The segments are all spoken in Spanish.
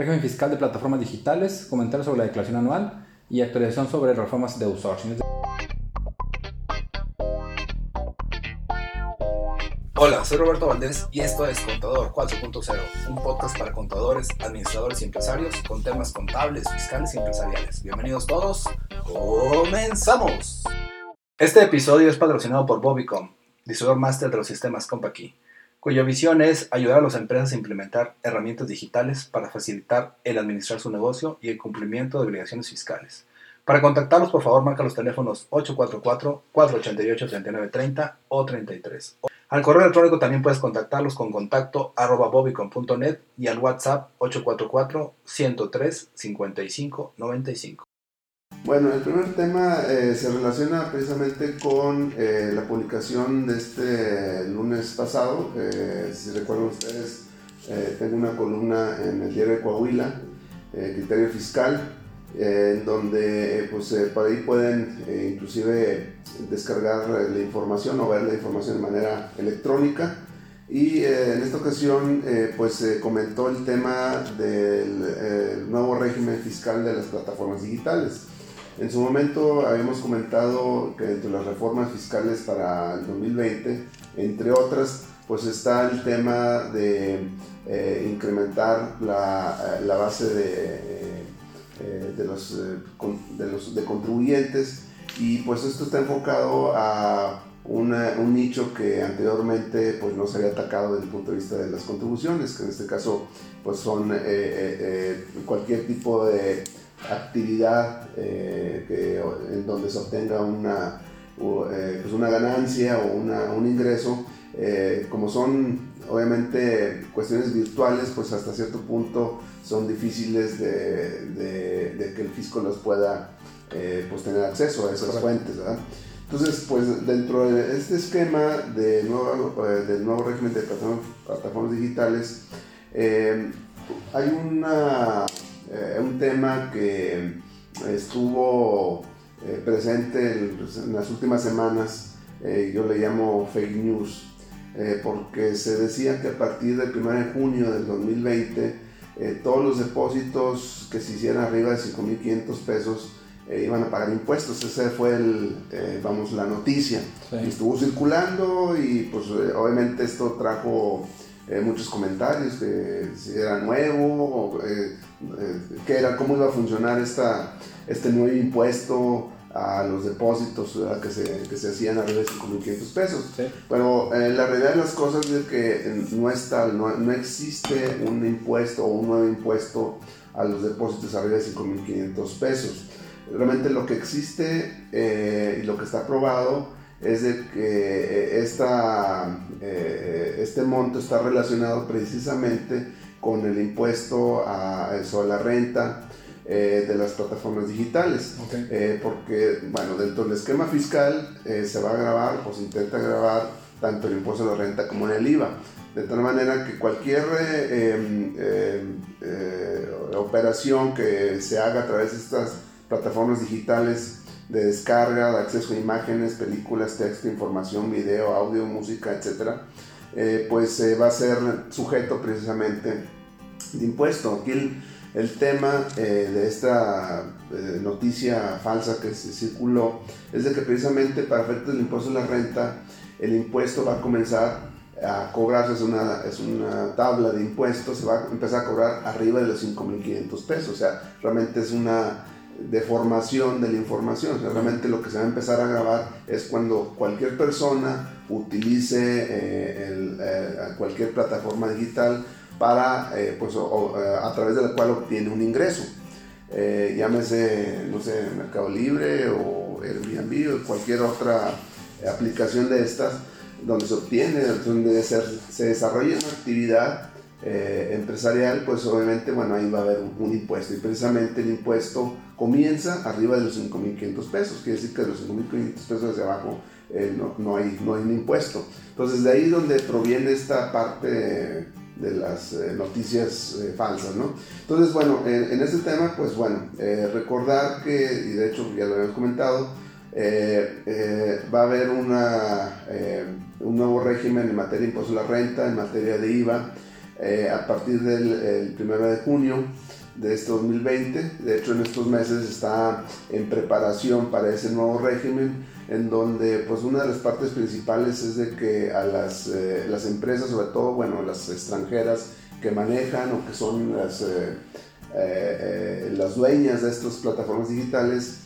régimen fiscal de plataformas digitales, comentarios sobre la declaración anual y actualización sobre reformas de outsourcing. Hola, soy Roberto Valdés y esto es Contador 4.0, un podcast para contadores, administradores y empresarios con temas contables, fiscales y empresariales. Bienvenidos todos, comenzamos. Este episodio es patrocinado por Bobicom, distribuidor máster de los sistemas CompaKey, cuya visión es ayudar a las empresas a implementar herramientas digitales para facilitar el administrar su negocio y el cumplimiento de obligaciones fiscales. Para contactarlos, por favor, marca los teléfonos 844-488-3930 o 33. Al correo electrónico también puedes contactarlos con contacto arroba bobicon.net y al WhatsApp 844-103-5595. Bueno, el primer tema eh, se relaciona precisamente con eh, la publicación de este lunes pasado. Eh, si recuerdan ustedes, tengo una columna en el diario de Coahuila, Criterio Fiscal, en donde pues, por ahí pueden inclusive descargar la información o ver la información de manera electrónica. Y en esta ocasión pues se comentó el tema del nuevo régimen fiscal de las plataformas digitales. En su momento habíamos comentado que entre las reformas fiscales para el 2020, entre otras, pues está el tema de eh, incrementar la, eh, la, base de, eh, de, los, de, los, de contribuyentes. Y pues esto está enfocado a una, un nicho que anteriormente pues no se había atacado desde el punto de vista de las contribuciones, que en este caso pues son cualquier tipo de actividad eh, en donde se obtenga una, eh, pues una ganancia o una, un ingreso, eh, como son obviamente cuestiones virtuales, pues hasta cierto punto son difíciles de, de, que el fisco los pueda pues tener acceso a esas fuentes. Entonces, pues dentro de este esquema de nuevo, del nuevo régimen de plataformas digitales, hay una eh, un tema que estuvo eh, presente en, las últimas semanas, eh, yo le llamo fake news, porque se decía que a partir del 1 de junio del 2020, todos los depósitos que se hicieran arriba de 5.500 pesos iban a pagar impuestos. Esa fue el, vamos, la noticia. Estuvo circulando y pues obviamente esto trajo muchos comentarios, que si era nuevo, eh, qué era, cómo iba a funcionar esta, este nuevo impuesto a los depósitos que se, que se, hacían arriba de 5.500 pesos. Pero eh, la realidad de las cosas es que no, está, no, no, existe un impuesto o un nuevo impuesto a los depósitos arriba de 5.500 pesos. Realmente lo que existe eh, y lo que está aprobado es de que esta, este monto está relacionado precisamente con el impuesto a, eso, a la renta eh, de las plataformas digitales. Eh, porque, bueno, dentro del esquema fiscal eh, se va a grabar o se intenta grabar tanto el impuesto a la renta como en el IVA. De tal manera que cualquier em, em, operación que se haga a través de estas plataformas digitales de descarga, de acceso a imágenes, películas, texto, información, video, audio, música, etcétera, eh, pues va a ser sujeto precisamente de impuesto. Aquí el, tema eh, de esta eh, noticia falsa que se circuló es de que precisamente para efectos del impuesto de la renta, el impuesto va a comenzar a cobrarse, es una, es una tabla de impuestos, se va a empezar a cobrar arriba de los 5.500 pesos, o sea, realmente es una deformación de la información. realmente lo que se va a empezar a grabar es cuando cualquier persona utilice eh, eh, cualquier plataforma digital para, eh, pues, a través de la cual obtiene un ingreso. llámese, no sé, Mercado Libre o Airbnb o cualquier otra aplicación de estas donde se obtiene, donde se, se desarrolla una actividad eh, empresarial, pues obviamente, bueno, ahí va a haber un, impuesto. Y precisamente el impuesto comienza arriba de los 5.500 pesos. Quiere decir que de los 5.500 pesos hacia abajo eh, no, no, hay, no hay un impuesto. Entonces, de ahí donde proviene esta parte de las eh, noticias falsas, ¿no? Entonces, bueno, en, este tema, pues bueno, recordar que, y de hecho ya lo habíamos comentado, va a haber una, un nuevo régimen en materia de impuesto a la renta, en materia de IVA, eh, a partir del 1 de junio. de este 2020. De hecho, en estos meses está en preparación para ese nuevo régimen, en donde pues una de las partes principales es de que a las, eh, las empresas, sobre todo, bueno, las extranjeras que manejan o que son las, eh, las dueñas de estas plataformas digitales,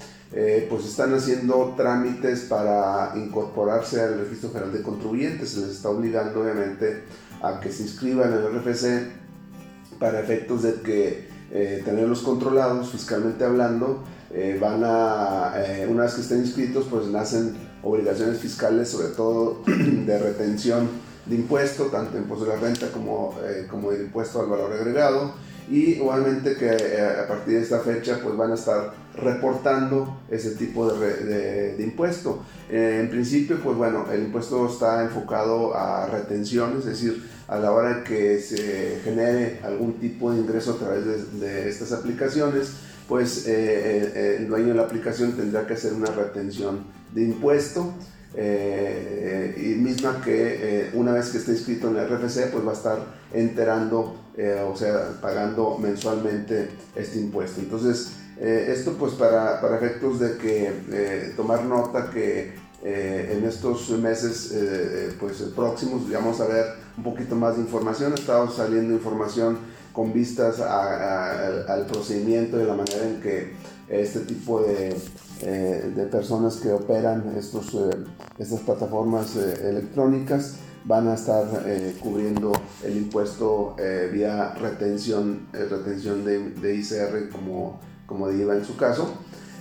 pues están haciendo trámites para incorporarse al registro general de contribuyentes. Se les está obligando, obviamente, a que se inscriban en el RFC para efectos de que eh, tenerlos controlados fiscalmente hablando, eh, van a, eh, una vez que estén inscritos, pues nacen obligaciones fiscales, sobre todo de retención de impuesto, tanto impuesto de la renta como, como el impuesto al valor agregado, y igualmente que a partir de esta fecha pues van a estar reportando ese tipo de, de, de impuesto. en principio, pues bueno, el impuesto está enfocado a retención, es decir, a la hora que se genere algún tipo de ingreso a través de, estas aplicaciones, pues eh, eh, el dueño de la aplicación tendrá que hacer una retención de impuesto eh, y misma que una vez que esté inscrito en el RFC pues va a estar enterando o sea pagando mensualmente este impuesto. Entonces esto pues para, para efectos de que tomar nota que eh, en estos meses eh, eh, pues, próximos vamos a ver un poquito más de información. Ha estado saliendo información con vistas al procedimiento y la manera en que este tipo de, de personas que operan estos, estas plataformas electrónicas van a estar cubriendo el impuesto vía retención, retención de, de, ICR como, como IVA en su caso.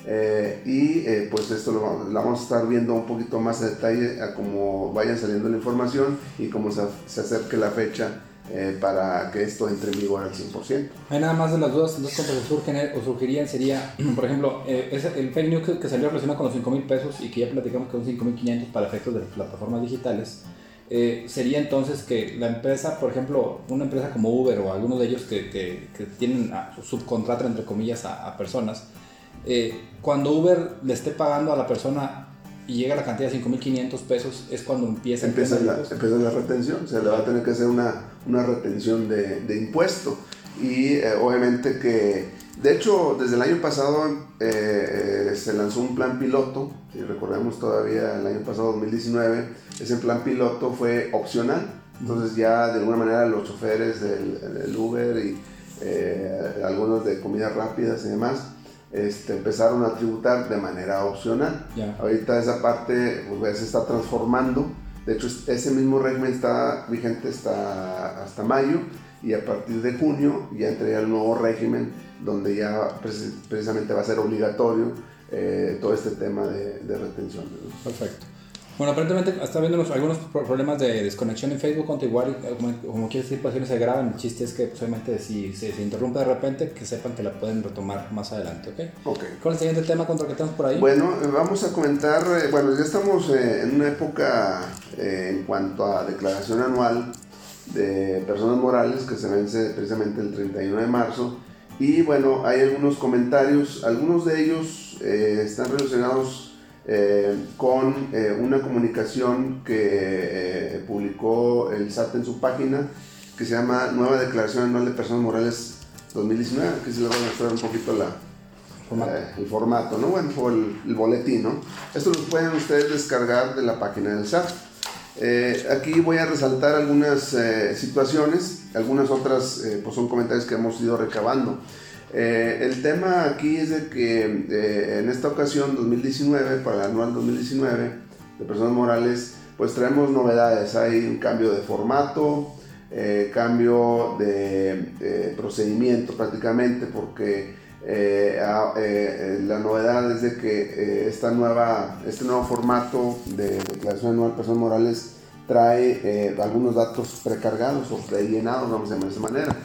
Eh, y eh, pues esto lo, vamos a estar viendo un poquito más a detalle a cómo vayan saliendo la información y cómo se, se acerque la fecha eh, para que esto entre en vigor al 100%. Hay nada más de las dudas, dos cosas que surgen o surgirían sería, por ejemplo, el fake news que, salió relacionado con los 5 mil pesos y que ya platicamos que son 5 mil 500 para efectos de plataformas digitales. sería entonces que la empresa, por ejemplo, una empresa como Uber o algunos de ellos que, que, que tienen a, subcontratan entre comillas a, a personas, eh, cuando Uber le esté pagando a la persona y llega la cantidad de 5.500 pesos, es cuando empieza, empieza, la, empieza la retención, se le va a tener que hacer una, una retención de, de impuesto. Y eh, obviamente que, de hecho, desde el año pasado eh, se lanzó un plan piloto, si recordemos todavía el año pasado, 2019, ese plan piloto fue opcional, entonces ya de alguna manera los choferes del, del Uber y algunos de comidas rápidas y demás, este, empezaron a tributar de manera opcional. Ahorita esa parte pues, se está transformando. De hecho, ese mismo régimen está vigente hasta, hasta mayo y a partir de junio ya entraría el nuevo régimen donde ya precisamente va a ser obligatorio eh, todo este tema de, de retención. Perfecto. Bueno, aparentemente está viendo algunos problemas de desconexión en Facebook, contra igual, eh, como, como quiere decir, pues se graban. El chiste es que, pues, obviamente, si se, interrumpe de repente, que sepan que la pueden retomar más adelante, ¿ok? Ok. ¿Cuál es el siguiente tema contra que estamos por ahí? Bueno, eh, vamos a comentar, eh, bueno, ya estamos en una época en cuanto a declaración anual de personas morales que se vence precisamente el 31 de marzo. Y bueno, hay algunos comentarios, algunos de ellos están relacionados eh, con eh, una comunicación que eh, publicó el SAT en su página que se llama Nueva Declaración Anual de Personas Morales 2019, que se le va a mostrar un poquito la, el formato, ¿no? Bueno, o el, boletín, ¿no? Esto lo pueden ustedes descargar de la página del SAT. Aquí voy a resaltar algunas situaciones, algunas otras pues son comentarios que hemos ido recabando. Eh, el tema aquí es de que eh, en esta ocasión, 2019, para el anual 2019 de personas morales, pues traemos novedades. Hay un cambio de formato, eh, cambio de, procedimiento prácticamente, porque la novedad es de que esta nueva, este nuevo formato de declaración anual de personas morales trae algunos datos precargados o prellenados, vamos a llamar de esa manera.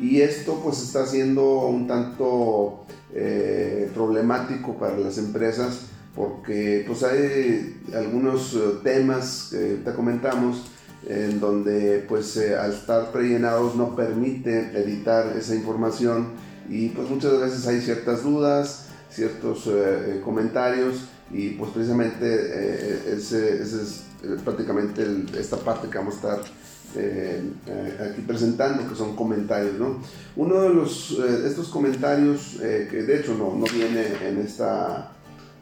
Y esto pues está siendo un tanto eh, problemático para las empresas porque pues hay algunos eh, temas que te comentamos en donde pues eh, al estar prellenados no permite editar esa información y pues muchas veces hay ciertas dudas, ciertos comentarios y pues precisamente ese, es prácticamente esta parte que vamos a estar eh, aquí presentando, que son comentarios. ¿no? Uno de los, estos comentarios, que de hecho no, no viene en esta,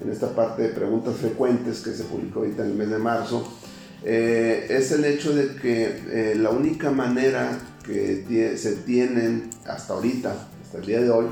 en esta parte de preguntas frecuentes que se publicó ahorita en el mes de marzo, es el hecho de que la única manera que se tienen hasta ahorita, hasta el día de hoy,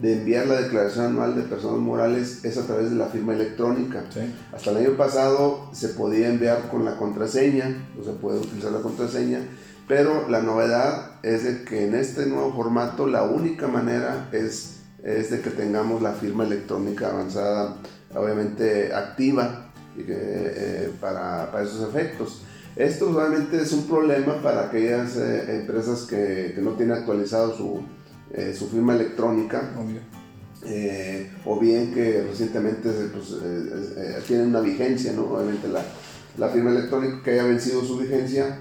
de enviar la declaración anual de personas morales es a través de la firma electrónica. Hasta el año pasado se podía enviar con la contraseña, no se puede utilizar la contraseña, pero la novedad es de que en este nuevo formato la única manera es, es de que tengamos la firma electrónica avanzada, obviamente activa eh, para, para, esos efectos. Esto obviamente es un problema para aquellas eh, empresas que, que no tienen actualizado su, eh, su firma electrónica. Eh, o bien que recientemente pues, eh, tienen una vigencia, ¿no? Obviamente la, la, firma electrónica que haya vencido su vigencia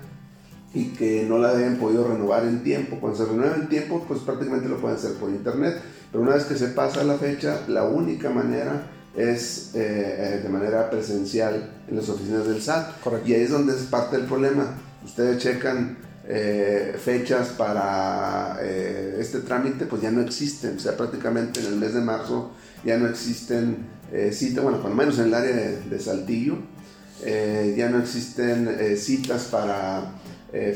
y que no la hayan podido renovar en tiempo. Cuando se renueva en tiempo, pues prácticamente lo pueden hacer por internet. Pero una vez que se pasa la fecha, la única manera es de manera presencial en las oficinas del SAT. Y ahí es donde es parte del problema. Ustedes checan eh, fechas para eh, este trámite pues ya no existen, o sea, prácticamente en el mes de marzo ya no existen eh, citas, bueno, por lo menos en el área de, Saltillo, ya no existen citas para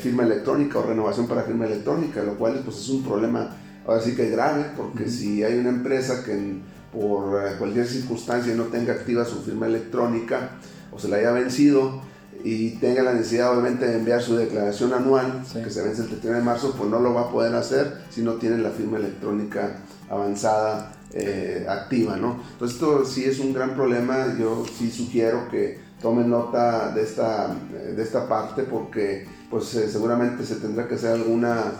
firma electrónica o renovación para firma electrónica, lo cual pues es un problema ahora sí que grave, porque si hay una empresa que por cualquier circunstancia no tenga activa su firma electrónica o se la haya vencido, y tenga la necesidad obviamente de enviar su declaración anual, que se vence el 31 de marzo, pues no lo va a poder hacer si no tiene la firma electrónica avanzada eh, activa, ¿no? Entonces esto sí es un gran problema, yo sí sugiero que tomen nota de esta, de esta parte porque pues eh, seguramente se tendrá que hacer alguna,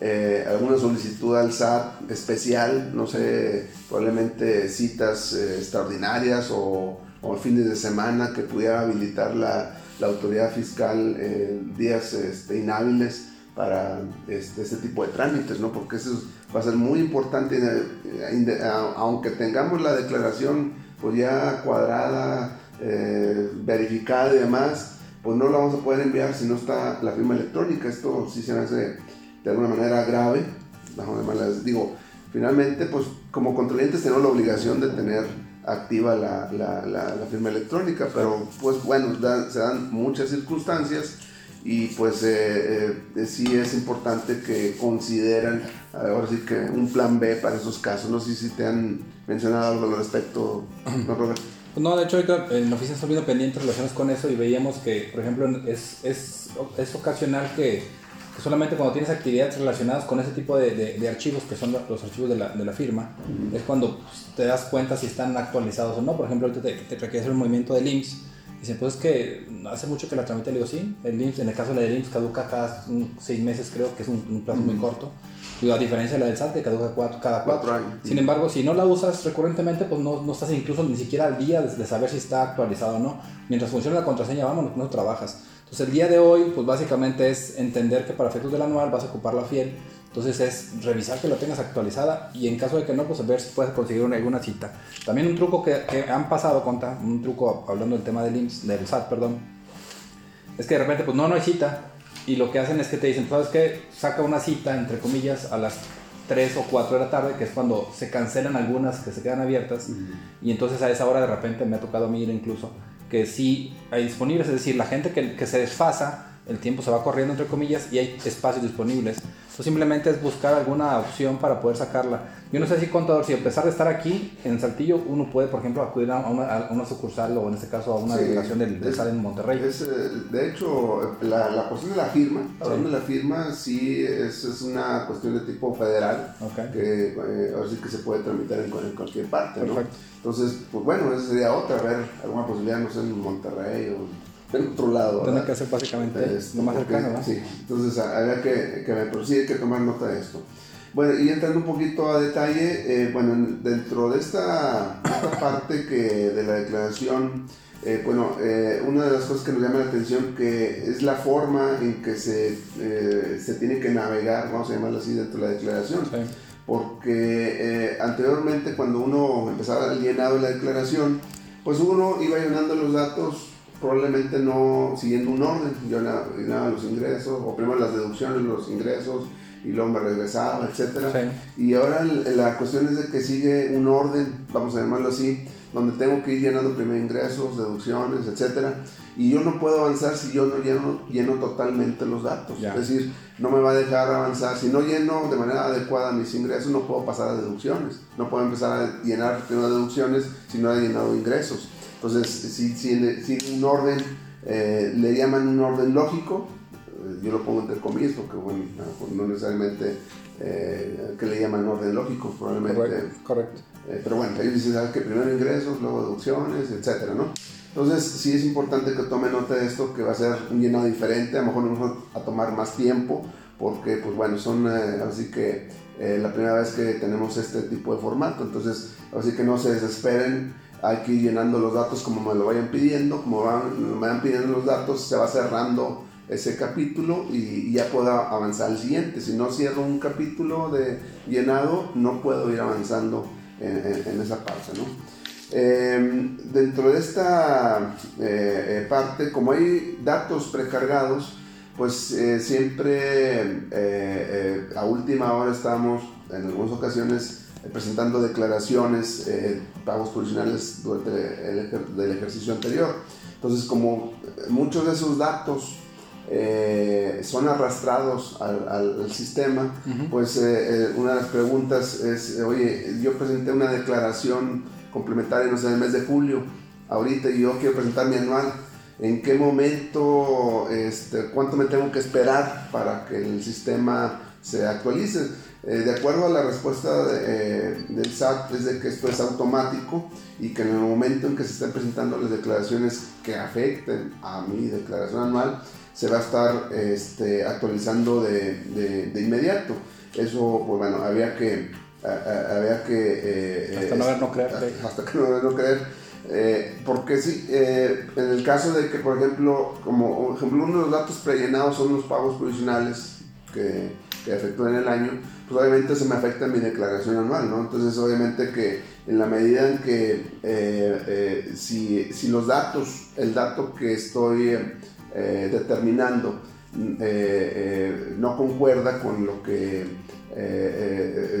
eh, alguna solicitud al SAT especial, no sé, probablemente citas extraordinarias o, o fines de semana que pudiera habilitar la la autoridad fiscal eh, días este, inhábiles para este, este, tipo de trámites, ¿no? Porque eso va a ser muy importante, eh, aunque tengamos la declaración pues ya cuadrada, eh, verificada y demás, pues no la vamos a poder enviar si no está la firma electrónica. Esto sí se hace de alguna manera grave. Digo, finalmente, pues como contribuyentes tenemos la obligación de tener activa la, la, la, firma electrónica, pero pues bueno, se dan muchas circunstancias y pues eh, eh, sí es importante que consideren ahora sí que un plan B para esos casos. No sé si te han mencionado algo al respecto, ¿no, Robert? No, de hecho ahorita en la oficina estamos viendo pendientes relaciones con eso y veíamos que, por ejemplo, es, es, es ocasional que solamente cuando tienes actividades relacionadas con ese tipo de, de, archivos, que son los archivos de la, de la firma, es cuando pues, te das cuenta si están actualizados o no. Por ejemplo, ahorita te, te requiere hacer un movimiento de links. Dicen, pues es que hace mucho que la tramite, le digo, sí, el links, en el caso de la de links caduca cada seis meses, creo que es un, plazo muy corto. a diferencia de la del SAT, que caduca cuatro, cada cuatro. años. Sin embargo, si no la usas recurrentemente, pues no, no estás incluso ni siquiera al día de, saber si está actualizado o no. Mientras funciona la contraseña, vamos, no trabajas. Entonces el día de hoy, pues básicamente es entender que para efectos del anual vas a ocupar la fiel. Entonces es revisar que lo tengas actualizada y en caso de que no, pues ver si puedes conseguir una, alguna cita. También un truco que, han pasado, conta, un truco hablando del tema del IMSS, del SAT, perdón, es que de repente, pues no, no hay cita. Y lo que hacen es que te dicen, ¿sabes qué? Saca una cita, entre comillas, a las 3 o 4 de la tarde, que es cuando se cancelan algunas que se quedan abiertas. Y entonces a esa hora de repente me ha tocado a mí ir incluso que sí hay disponibles, es decir, la gente que, que se desfasa, el tiempo se va corriendo entre comillas y hay espacios disponibles. Entonces simplemente es buscar alguna opción para poder sacarla. Yo no sé si contador, si a pesar de estar aquí en Saltillo, uno puede, por ejemplo, acudir a una, sucursal o en este caso a una delegación del, de SAL en Monterrey. Es, eh, de hecho, la, la, cuestión de la firma, hablando de la firma, sí es, es, una cuestión de tipo federal, que eh, ahora sí que se puede tramitar en, cualquier parte. Perfecto. Entonces, pues bueno, esa sería otra, ver alguna posibilidad, no sé, en Monterrey o en otro lado. Que hacer básicamente es, lo más cercano, ¿no? Sí, entonces habría que, que, pero sí hay que tomar nota de esto. Bueno, y entrando un poquito a detalle, eh, bueno, dentro de esta, esta, parte que de la declaración, eh, bueno, eh, una de las cosas que nos llama la atención que es la forma en que se, se tiene que navegar, vamos a llamarlo así, dentro de la declaración. Sí porque eh, anteriormente cuando uno empezaba llenado la declaración, pues uno iba llenando los datos probablemente no siguiendo un orden. Yo llenaba los ingresos, o primero las deducciones, los ingresos, y luego me regresaba, etc. Y ahora la cuestión es de que sigue un orden, vamos a llamarlo así, donde tengo que ir llenando primero ingresos, deducciones, etcétera, y yo no puedo avanzar si yo no lleno, lleno totalmente los datos. Es decir, no me va a dejar avanzar. Si no lleno de manera adecuada mis ingresos, no puedo pasar a deducciones. No puedo empezar a llenar primero deducciones si no he llenado ingresos. Entonces, si, si, si un orden, eh, le llaman un orden lógico, eh, yo lo pongo entre comillas porque, bueno, no necesariamente eh, que le llaman orden lógico, probablemente. Correcto. Eh, pero bueno, ellos dicen que primero ingresos, luego deducciones, etcétera, ¿no? Entonces, sí es importante que tome nota de esto, que va a ser un llenado diferente, a lo mejor nos va a tomar más tiempo, porque, pues bueno, son así que la primera vez que tenemos este tipo de formato, entonces, así que no se desesperen, hay que ir llenando los datos como me lo vayan pidiendo, como van, me vayan pidiendo los datos, se va cerrando ese capítulo y, ya puedo avanzar al siguiente. Si no cierro un capítulo de llenado, no puedo ir avanzando en, esa parte. ¿no? Em, dentro de esta eh, eh, parte, como hay datos precargados, pues eh, siempre a última hora estamos en algunas ocasiones presentando declaraciones, pagos provisionales durante el, del ejercicio anterior. Entonces, como muchos de esos datos eh, son arrastrados al, sistema, pues eh, eh, una de las preguntas es, oye, yo presenté una declaración complementaria, no sé, en el mes de julio, ahorita yo quiero presentar mi anual, ¿en qué momento, este, cuánto me tengo que esperar para que el sistema se actualice? De acuerdo a la respuesta del SAT es de que esto es automático y que en el momento en que se estén presentando las declaraciones que afecten a mi declaración anual, se va a estar este, actualizando de, de, inmediato. Eso, pues bueno, había que... había que eh, hasta no ver, no creer. Hasta, que no ver, no creer. Eh, porque sí, eh, en el caso de que, por ejemplo, como ejemplo, uno de los datos prellenados son los pagos provisionales que, que efectúen el año, pues obviamente se me afecta mi declaración anual, ¿no? Entonces, obviamente que en la medida en que si, si, los datos, el dato que estoy eh, determinando eh, eh, no concuerda con lo que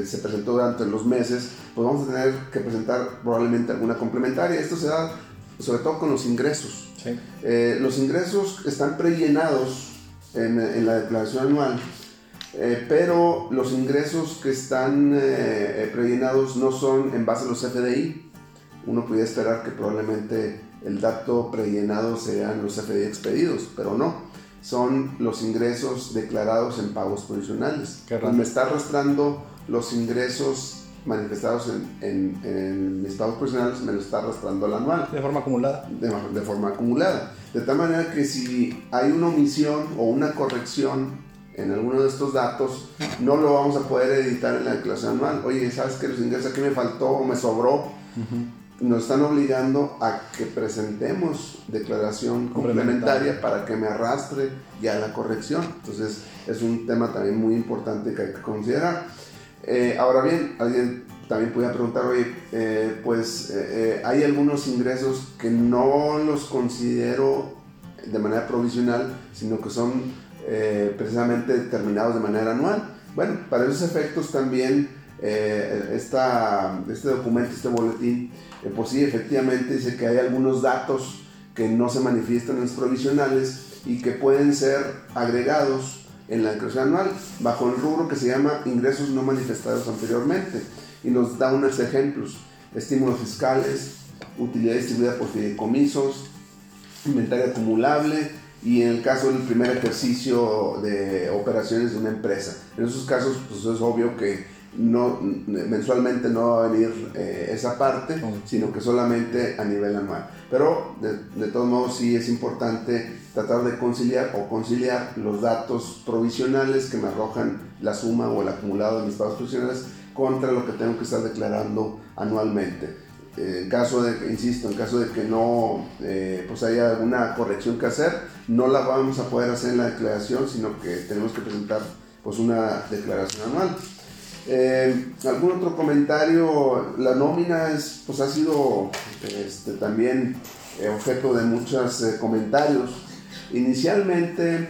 se presentó durante los meses, pues vamos a tener que presentar probablemente alguna complementaria. Esto se da sobre todo con los ingresos. los ingresos están prellenados en, en la declaración anual, pero los ingresos que están prellenados no son en base a los FDI. Uno podría esperar que probablemente el dato prellenado sean los FDI expedidos, pero no, son los ingresos declarados en pagos provisionales. me está arrastrando los ingresos manifestados en, mis pagos provisionales, me lo está arrastrando al anual. De forma acumulada. De, forma acumulada. De tal manera que si hay una omisión o una corrección en alguno de estos datos, no lo vamos a poder editar en la declaración anual. Oye, ¿sabes que los ingresos aquí me faltó o me sobró? nos están obligando a que presentemos declaración complementaria para que me arrastre ya la corrección. Entonces es un tema también muy importante que hay que considerar. Eh, ahora bien, alguien también podría preguntar, oye, eh, pues eh, hay algunos ingresos que no los considero de manera provisional, sino que son precisamente determinados de manera anual. Bueno, para esos efectos también esta, este documento, este boletín, pues sí, efectivamente dice que hay algunos datos que no se manifiestan en los provisionales y que pueden ser agregados en la declaración anual bajo el rubro que se llama ingresos no manifestados anteriormente y nos da unos ejemplos, estímulos fiscales, utilidad distribuida por fideicomisos, inventario acumulable y en el caso del primer ejercicio de operaciones de una empresa. En esos casos pues es obvio que no, mensualmente no va a venir eh, esa parte, sino que solamente a nivel anual. Pero de, todos modos sí es importante tratar de conciliar o conciliar los datos provisionales que me arrojan la suma o el acumulado de mis pagos provisionales contra lo que tengo que estar declarando anualmente. Eh, en caso de, insisto, en caso de que no eh, pues haya alguna corrección que hacer, no la vamos a poder hacer en la declaración, sino que tenemos que presentar pues una declaración anual. Eh, ¿Algún otro comentario? La nómina es, pues ha sido este, también objeto de muchos comentarios. Inicialmente,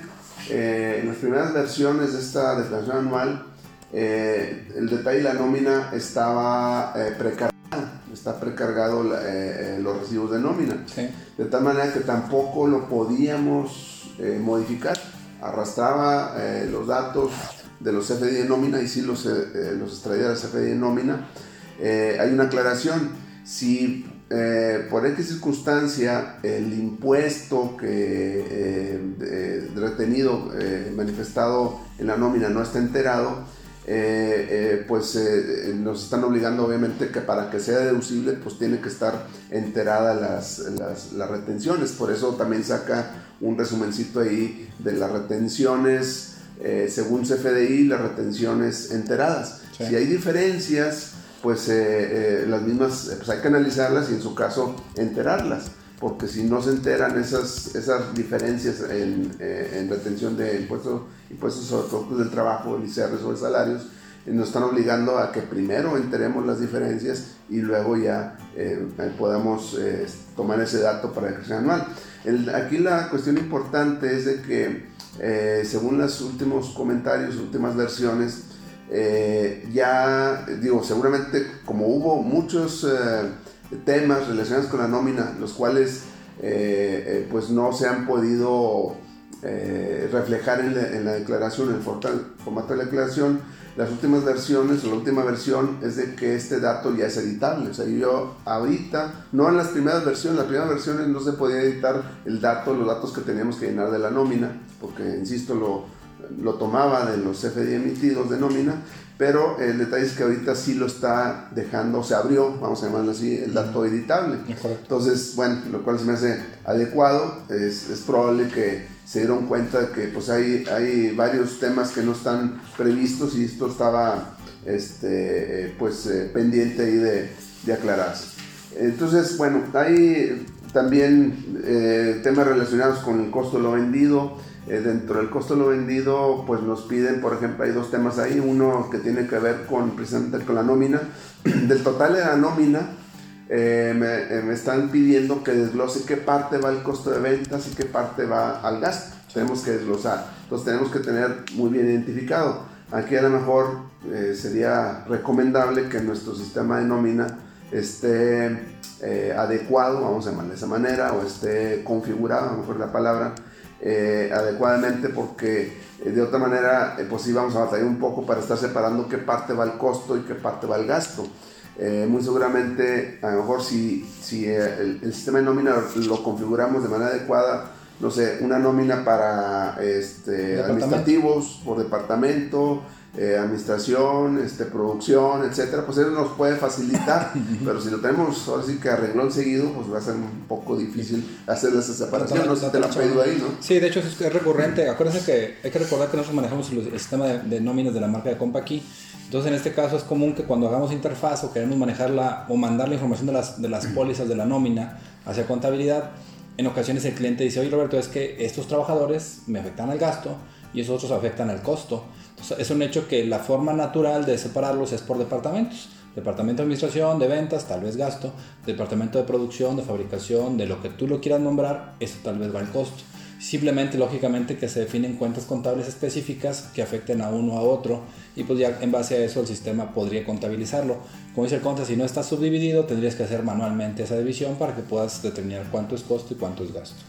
en las primeras versiones de esta declaración anual, el detalle de la nómina estaba precargado está precargado los recibos de nómina. De tal manera que tampoco lo podíamos modificar. Arrastraba los datos de los CFDI de nómina y sí los, eh, los extraía de CFDI de nómina, eh, hay una aclaración. Si eh, por X circunstancia el impuesto que retenido, manifestado en la nómina no está enterado, pues nos están obligando obviamente que para que sea deducible pues tiene que estar enterada las, las, las retenciones. Por eso también saca un resumencito ahí de las retenciones eh, según CFDI, las retenciones enteradas. Si hay diferencias, pues eh, eh, las mismas, pues hay que analizarlas y en su caso enterarlas, porque si no se enteran esas, esas diferencias en, en retención de impuestos, impuestos sobre productos del trabajo, el ICR sobre salarios, nos están obligando a que primero enteremos las diferencias y luego ya podamos tomar ese dato para la declaración anual. aquí la cuestión importante es de que eh, según los últimos comentarios, últimas versiones, eh, ya digo, seguramente como hubo muchos eh, temas relacionados con la nómina, los cuales pues no se han podido reflejar en la, en la, declaración, en el formato de la declaración, las últimas versiones, o la última versión es de que este dato ya es editable. O sea, yo ahorita, no en las primeras versiones, las primeras versiones no se podía editar el dato, los datos que teníamos que llenar de la nómina, porque, insisto, lo, lo tomaba de los CFDI emitidos de nómina, pero el detalle es que ahorita sí lo está dejando, se abrió, vamos a llamarlo así, el dato editable. Entonces, bueno, lo cual se me hace adecuado, es, es probable que se dieron cuenta de que pues hay, hay varios temas que no están previstos y esto estaba este, pues eh, pendiente ahí de, de, aclararse. Entonces, bueno, hay también eh, temas relacionados con el costo de lo vendido. Eh, dentro del costo de lo vendido, pues nos piden, por ejemplo, hay dos temas ahí. Uno que tiene que ver con precisamente con la nómina. Del total de la nómina, eh, eh, me, están pidiendo que desglose qué parte va al costo de ventas y qué parte va al gasto. Tenemos que desglosar. Entonces tenemos que tener muy bien identificado. Aquí a lo mejor eh, sería recomendable que nuestro sistema de nómina esté adecuado, vamos a llamarlo de esa manera, o esté configurado, a lo mejor la palabra, adecuadamente porque de otra manera pues sí vamos a batallar un poco para estar separando qué parte va al costo y qué parte va al gasto. Eh, muy seguramente, a lo mejor si, si eh, el, sistema de nómina lo configuramos de manera adecuada, no sé, una nómina para este, administrativos por departamento, eh, administración, este, producción, etcétera, pues eso nos puede facilitar, pero si lo tenemos ahora sí que arregló seguido, pues va a ser un poco difícil hacer esa separación, no sé si te la pedido ahí, ¿no? Sí, de hecho es, recurrente, acuérdense que hay que recordar que nosotros manejamos el, sistema de, de, nóminas de la marca de Compa aquí, entonces, en este caso es común que cuando hagamos interfaz o queremos manejarla o mandar la información de las, de las pólizas de la nómina hacia contabilidad, en ocasiones el cliente dice, oye Roberto, es que estos trabajadores me afectan al gasto y esos otros afectan al costo. Es un hecho que la forma natural de separarlos es por departamentos. Departamento de administración, de ventas, tal vez gasto. Departamento de producción, de fabricación, de lo que tú lo quieras nombrar, eso tal vez va al costo. Simplemente, lógicamente, que se definen cuentas contables específicas que afecten a uno a otro y pues ya en base a eso el sistema podría contabilizarlo. Como dice el contra, si no está subdividido, tendrías que hacer manualmente esa división para que puedas determinar cuánto es costo y cuánto es gasto.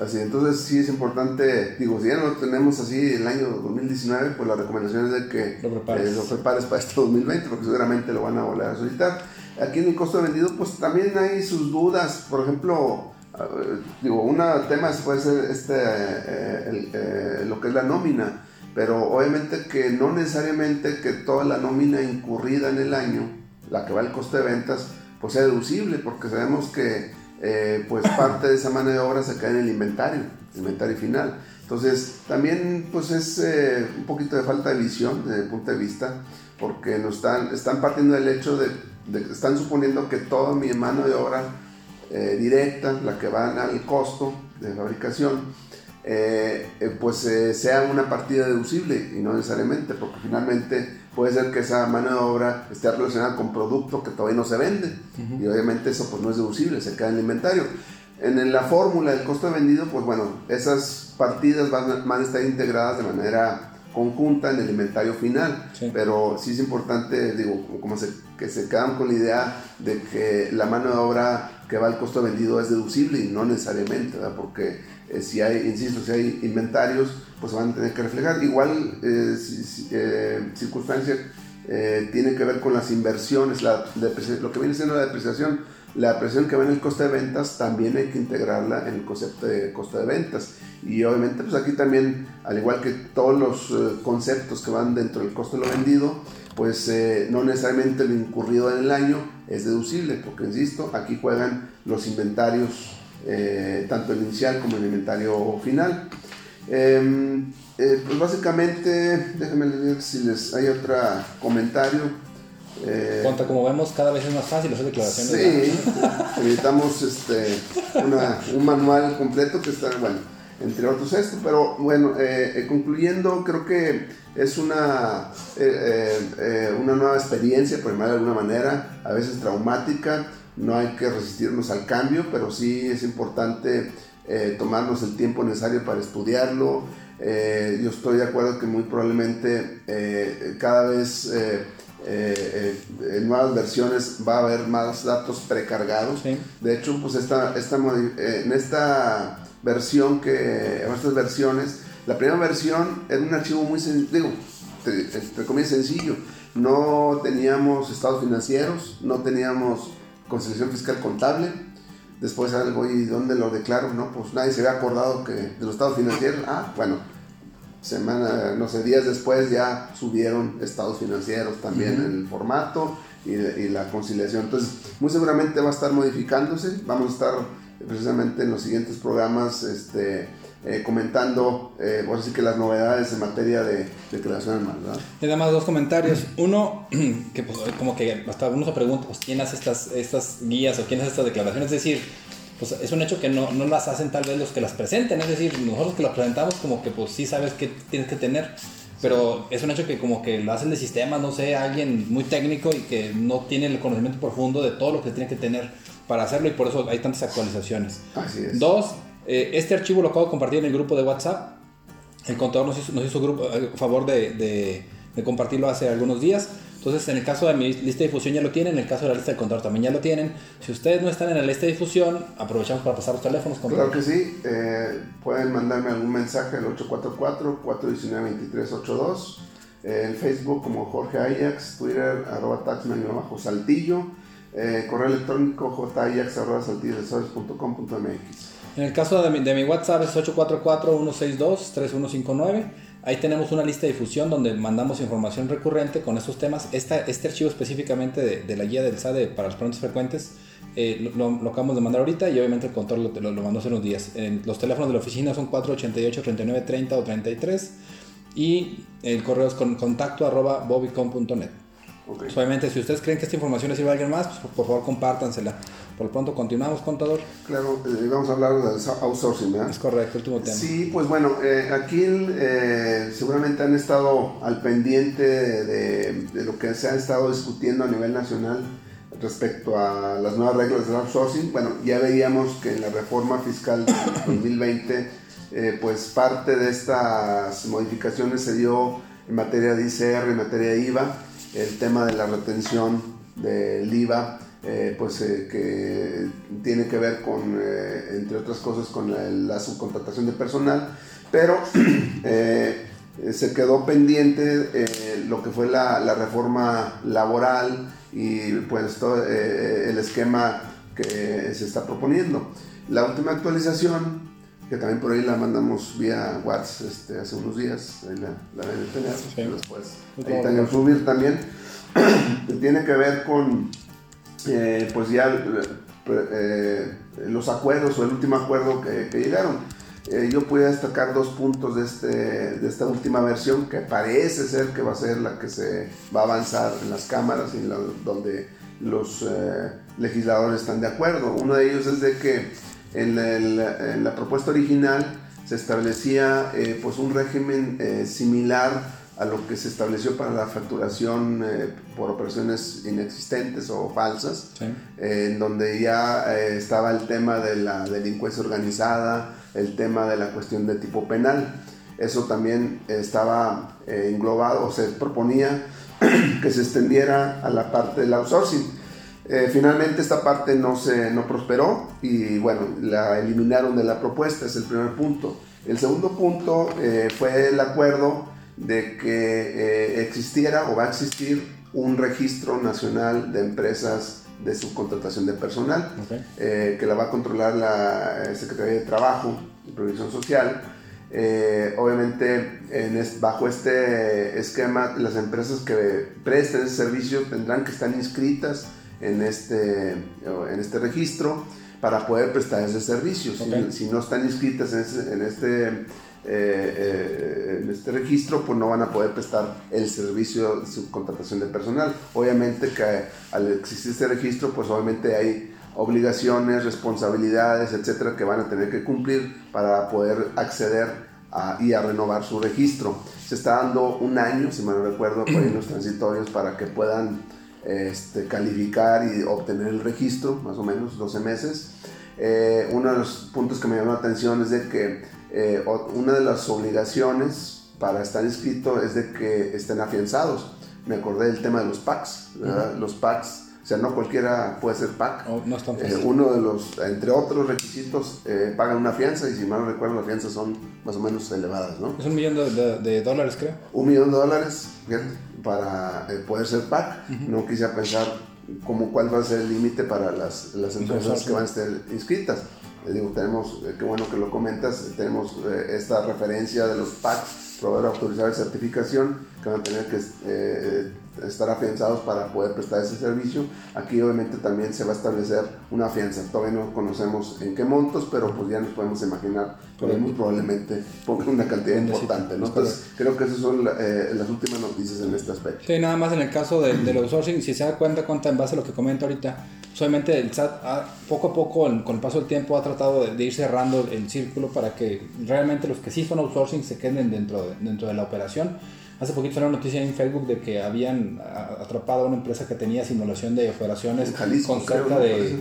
Así, entonces sí es importante, digo, si ya no tenemos así el año 2019, pues la recomendación es de que lo prepares, eh, lo prepares para este 2020, porque seguramente lo van a volver a solicitar. Aquí en el costo vendido, pues también hay sus dudas, por ejemplo, digo, un tema puede ser este, eh, eh, lo que es la nómina, pero obviamente que no necesariamente que toda la nómina incurrida en el año, la que va al coste de ventas, pues sea deducible, porque sabemos que eh, pues parte de esa mano de obra se cae en el inventario, inventario final. Entonces, también pues es un poquito de falta de visión desde el punto de vista, porque nos están, están partiendo del hecho de, de están suponiendo que toda mi mano de obra eh, directa, la que va al costo de fabricación, eh, eh, pues sea una partida deducible y no necesariamente, porque finalmente puede ser que esa mano de obra esté relacionada con producto que todavía no se vende y obviamente eso pues no es deducible, se queda en el inventario. en la fórmula del costo vendido, pues bueno, esas partidas van, van a estar integradas de manera conjunta en el inventario final, pero sí es importante, digo, como se, que se quedan con la idea de que la mano de obra que va al costo vendido es deducible y no necesariamente, ¿verdad? porque eh, si hay, insisto, si hay inventarios, pues van a tener que reflejar. Igual eh, eh, circunstancia tiene que ver con las inversiones, la lo que viene siendo la depreciación la presión que va en el coste de ventas también hay que integrarla en el concepto de costo de ventas. Y obviamente pues aquí también, al igual que todos los eh, conceptos que van dentro del costo de lo vendido, pues eh, no necesariamente lo incurrido en el año es deducible, porque insisto, aquí juegan los inventarios, eh, tanto el inicial como el inventario final. Em, pues básicamente, déjenme ver si les hay otro comentario. Eh, como vemos, cada vez es más fácil hacer declaraciones. Sí, necesitamos este, un manual completo que está, bueno, entre otros esto, pero bueno, eh, eh, concluyendo, creo que es una, eh, una nueva experiencia, por de alguna manera, a veces traumática, no hay que resistirnos al cambio, pero sí es importante tomarnos el tiempo necesario para estudiarlo. yo estoy de acuerdo que muy probablemente cada vez eh, eh, en nuevas versiones va a haber más datos precargados. De hecho, pues esta, esta, eh, en esta versión que, en estas versiones, la primera versión era un archivo muy sencillo, entre comillas sencillo. No teníamos estados financieros, no teníamos conciliación fiscal contable. Después algo, ¿y dónde lo declaro? No, pues nadie se había acordado que de los estados financieros. Ah, bueno, semana, no sé, días después ya subieron estados financieros también en el formato y, la conciliación. Entonces, muy seguramente va a estar modificándose. Vamos a estar precisamente en los siguientes programas este, eh, comentando, eh, así que las novedades en materia de declaración anual. ¿verdad? Y además dos comentarios. Uno, que pues, como que hasta uno se pregunta, pues, ¿quién hace estas, estas guías o quién hace estas declaraciones? Es decir, pues es un hecho que no, no, las hacen tal vez los que las presenten, es decir, nosotros que las presentamos como que pues sí sabes que tienes que tener, pero es un hecho que como que lo hacen de sistema, no sé, alguien muy técnico y que no tiene el conocimiento profundo de todo lo que tiene que tener para hacerlo y por eso hay tantas actualizaciones. Así es. Dos, eh, este archivo lo acabo de compartir en el grupo de WhatsApp, el contador nos hizo, nos hizo grupo, eh, favor de, de, de compartirlo hace algunos días. Entonces, en el caso de mi lista de difusión ya lo tienen, en el caso de la lista de contador también ya lo tienen. Si ustedes no están en la lista de difusión, aprovechamos para pasar los teléfonos. Claro que sí, eh, pueden mandarme algún mensaje al 844-419-2382, eh, en Facebook como Jorge Ajax, Twitter arroba taxman bajo saltillo, eh, correo electrónico jayax arroba En el caso de mi, WhatsApp es 844-162-3159. Ahí tenemos una lista de difusión donde mandamos información recurrente con esos temas. Este archivo específicamente de, la guía del SADE para los prontos frecuentes eh, lo, acabamos de mandar ahorita y obviamente el control lo, lo, mandó hace unos días. los teléfonos de la oficina son 488-3930 o 33 y el correo es con contacto arroba bobicom.net. obviamente, si ustedes creen que esta información le sirve a alguien más, pues, por favor compártansela. Por lo pronto, continuamos, contador. Claro, eh, vamos a hablar del outsourcing, ¿verdad? Es correcto, último tema. Sí, pues bueno, eh, aquí eh, seguramente han estado al pendiente de, lo que se ha estado discutiendo a nivel nacional respecto a las nuevas reglas del outsourcing. Bueno, ya veíamos que en la reforma fiscal 2020, pues parte de estas modificaciones se dio en materia de ICR, en materia de IVA, el tema de la retención del IVA eh, pues eh, que tiene que ver con, eh, entre otras cosas, con la, subcontratación de personal, pero se quedó pendiente lo que fue la, la, reforma laboral y pues todo el esquema que se está proponiendo. La última actualización, que también por ahí la mandamos vía WhatsApp este, hace unos días, ahí la, la deben tener, después ahí también subir también, tiene que ver con eh, pues ya eh, los acuerdos o el último acuerdo que, llegaron. Eh, yo pude destacar dos puntos de, este, de esta última versión que parece ser que va a ser la que se va a avanzar en las cámaras y donde los legisladores están de acuerdo. Uno de ellos es de que en, la propuesta original se establecía pues un régimen similar a lo que se estableció para la facturación eh, por operaciones inexistentes o falsas, eh, en donde ya eh, estaba el tema de la delincuencia organizada, el tema de la cuestión de tipo penal. Eso también estaba englobado o se proponía que se extendiera a la parte del outsourcing. Finalmente esta parte no, se, no prosperó y bueno, la eliminaron de la propuesta, es el primer punto. El segundo punto fue el acuerdo de que eh, existiera o va a existir un registro nacional de empresas de subcontratación de personal, eh, que la va a controlar la eh, Secretaría de Trabajo y Previsión Social. obviamente, bajo este esquema, las empresas que presten ese servicio tendrán que estar inscritas en este, en este registro para poder prestar ese servicio. Si, no están inscritas en, en este eh, eh, en este registro, pues no van a poder prestar el servicio de subcontratación de personal. Obviamente que al existir este registro, pues obviamente hay obligaciones, responsabilidades, etcétera, que van a tener que cumplir para poder acceder a, y a renovar su registro. Se está dando un año, si no recuerdo, por ahí los transitorios para que puedan este, calificar y obtener el registro, más o menos 12 meses. Eh, uno de los puntos que me llamó la atención es de que eh, una de las obligaciones para estar inscrito es de que estén afianzados. Me acordé del tema de los PACs, los PACs, o sea, no cualquiera puede ser PAC. Oh, no eh, uno de los, entre otros requisitos, eh, pagan una fianza y si mal no recuerdo, las fianzas son más o menos elevadas, ¿no? Es un millón de, dólares, creo. Un millón de dólares para poder ser PAC. No quise pensar como cuál va a ser el límite para las, las empresas que van a estar inscritas. Digo, tenemos, eh, qué bueno que lo comentas, tenemos eh, esta referencia de los PACs, proveedor autorizado de certificación, que van a tener que eh, estar afianzados para poder prestar ese servicio. Aquí obviamente también se va a establecer una fianza. Todavía no conocemos en qué montos, pero pues ya nos podemos imaginar que muy probablemente pongan una cantidad importante. ¿no? Entonces creo que esas son las últimas noticias en este aspecto. Sí, nada más en el caso del, del outsourcing, si se da cuenta, cuenta en base a lo que comento ahorita, solamente el SAT poco a poco, con el paso del tiempo, ha tratado de, ir cerrando el círculo para que realmente los que sí son outsourcing se queden dentro de, dentro de la operación. Hace poquito salió una noticia en Facebook de que habían atrapado a una empresa que tenía simulación de operaciones con cerca de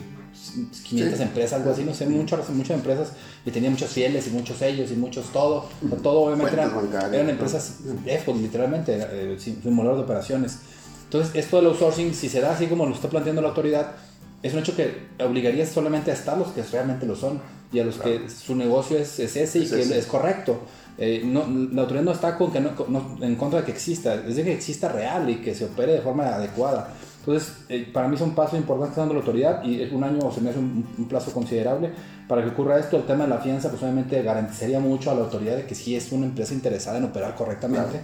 500 empresas, algo así, no sé, muchas, muchas empresas y tenía muchos fieles y muchos sellos y muchos todo. todo obviamente eran, empresas EFOS, literalmente, eh, simulador de operaciones. Entonces, esto del outsourcing, si se da así como lo está planteando la autoridad, es un hecho que obligaría solamente a estar los que realmente lo son y a los que su negocio es, ese y que es correcto. Eh, no, la autoridad no está con que en contra de que exista, es de que exista real y que se opere de forma adecuada. Entonces, eh, para mí es un paso importante dando la autoridad y un año se me hace un, plazo considerable para que ocurra esto. El tema de la fianza, pues obviamente garantizaría mucho a la autoridad de que sí es una empresa interesada en operar correctamente.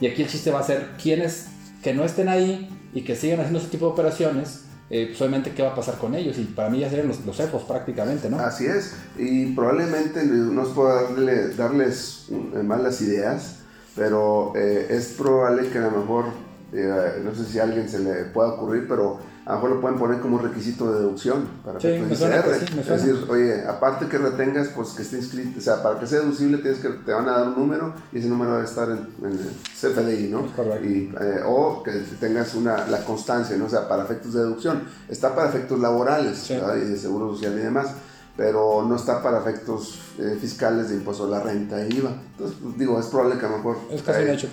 Y aquí el chiste va a ser quienes que no estén ahí y que sigan haciendo ese tipo de operaciones eh, pues obviamente qué va a pasar con ellos y para mí ya serían los, los prácticamente, ¿no? Así es, y probablemente no pueda darle, darles eh, malas ideas, pero eh, es probable que a lo mejor, no sé si a alguien se le pueda ocurrir, pero a lo mejor lo pueden poner como requisito de deducción para que sí, me Es decir, oye, aparte que retengas, pues que esté inscrito, o sea, para que sea deducible tienes que, te van a dar un número y ese número debe estar en, el CFDI, ¿no? Y, eh, o que tengas una, la constancia, ¿no? O sea, para efectos de deducción. Está para efectos laborales y de seguro social y demás pero no está para efectos eh, fiscales de impuesto a la renta e IVA. Entonces, pues, digo, es probable que a lo mejor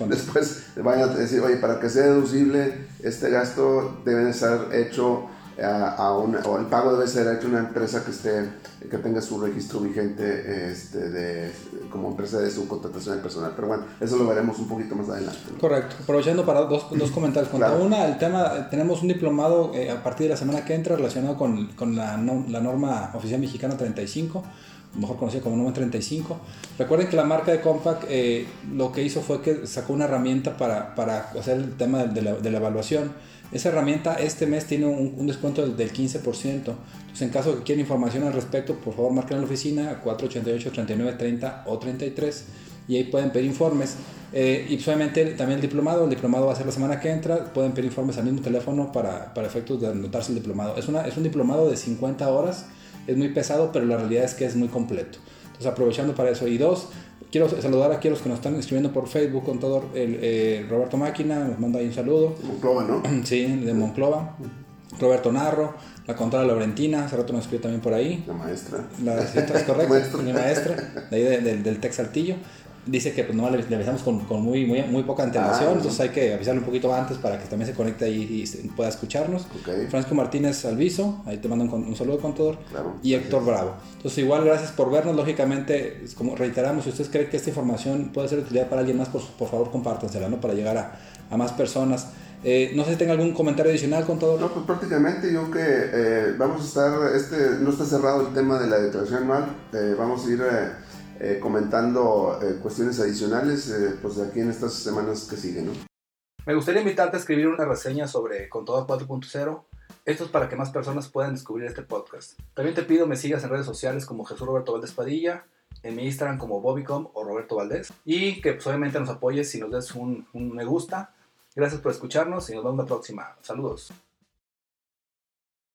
después vayan a decir, oye, para que sea deducible, este gasto debe estar hecho a, una, o el pago debe ser hecho una empresa que esté que tenga su registro vigente este, de, como empresa de subcontratación de personal. Pero bueno, eso lo veremos un poquito más adelante. Correcto. Aprovechando para dos, dos comentarios. Una, el tema, tenemos un diplomado eh, a partir de la semana que entra relacionado con, con la, la norma oficial mexicana 35 mejor conocida como norma 35. Recuerden que la marca de Compaq eh, lo que hizo fue que sacó una herramienta para, para hacer el tema de la, de la evaluación esa herramienta este mes tiene un, descuento del, 15%. Entonces, en caso de que quieran información al respecto, por favor marquen en la oficina a 488 39 30 o 33 y ahí pueden pedir informes. Eh, y solamente también el diplomado, el diplomado va a ser la semana que entra, pueden pedir informes al mismo teléfono para, para efectos de anotarse el diplomado. Es, una, es un diplomado de 50 horas, es muy pesado, pero la realidad es que es muy completo. Entonces aprovechando para eso. Y dos, quiero saludar aquí a los que nos están escribiendo por Facebook, contador el, eh, Roberto Máquina, nos manda ahí un saludo. Monclova, ¿no? Sí, de Monclova. Roberto Narro, la contadora Laurentina, hace rato nos escribió también por ahí. La maestra. La cita es correcta, Maestra. mi maestra, de ahí de- del- del Tex Saltillo. Dice que pues no le, le avisamos con, con muy, muy, muy poca antelación, Ah, entonces hay que avisarle un poquito antes para que también se conecte ahí y pueda escucharnos. Ok, Francisco Martínez Alviso, ahí te mando un, un saludo contador. claro. Y Héctor Bravo. Entonces, igual, gracias por vernos. Lógicamente, como reiteramos, si ustedes creen que esta información puede ser de utilidad para alguien más, por, por favor, compártansela, ¿no? Para llegar a, a más personas. Eh, no sé si tenga algún comentario adicional, contador. No, pues prácticamente yo que eh, vamos a estar, este, no está cerrado el tema de la declaración anual, eh, vamos a ir eh, comentando eh, cuestiones adicionales eh, pues de aquí en estas semanas que siguen, ¿no? Me gustaría invitarte a escribir una reseña sobre Contador 4.0. Esto es para que más personas puedan descubrir este podcast. También te pido me sigas en redes sociales como Jesús Roberto Valdés Padilla, en mi Instagram como Bobicom o Roberto Valdés. Y que pues, obviamente nos apoyes y nos des un, un me gusta. Gracias por escucharnos y nos vemos la próxima. Saludos.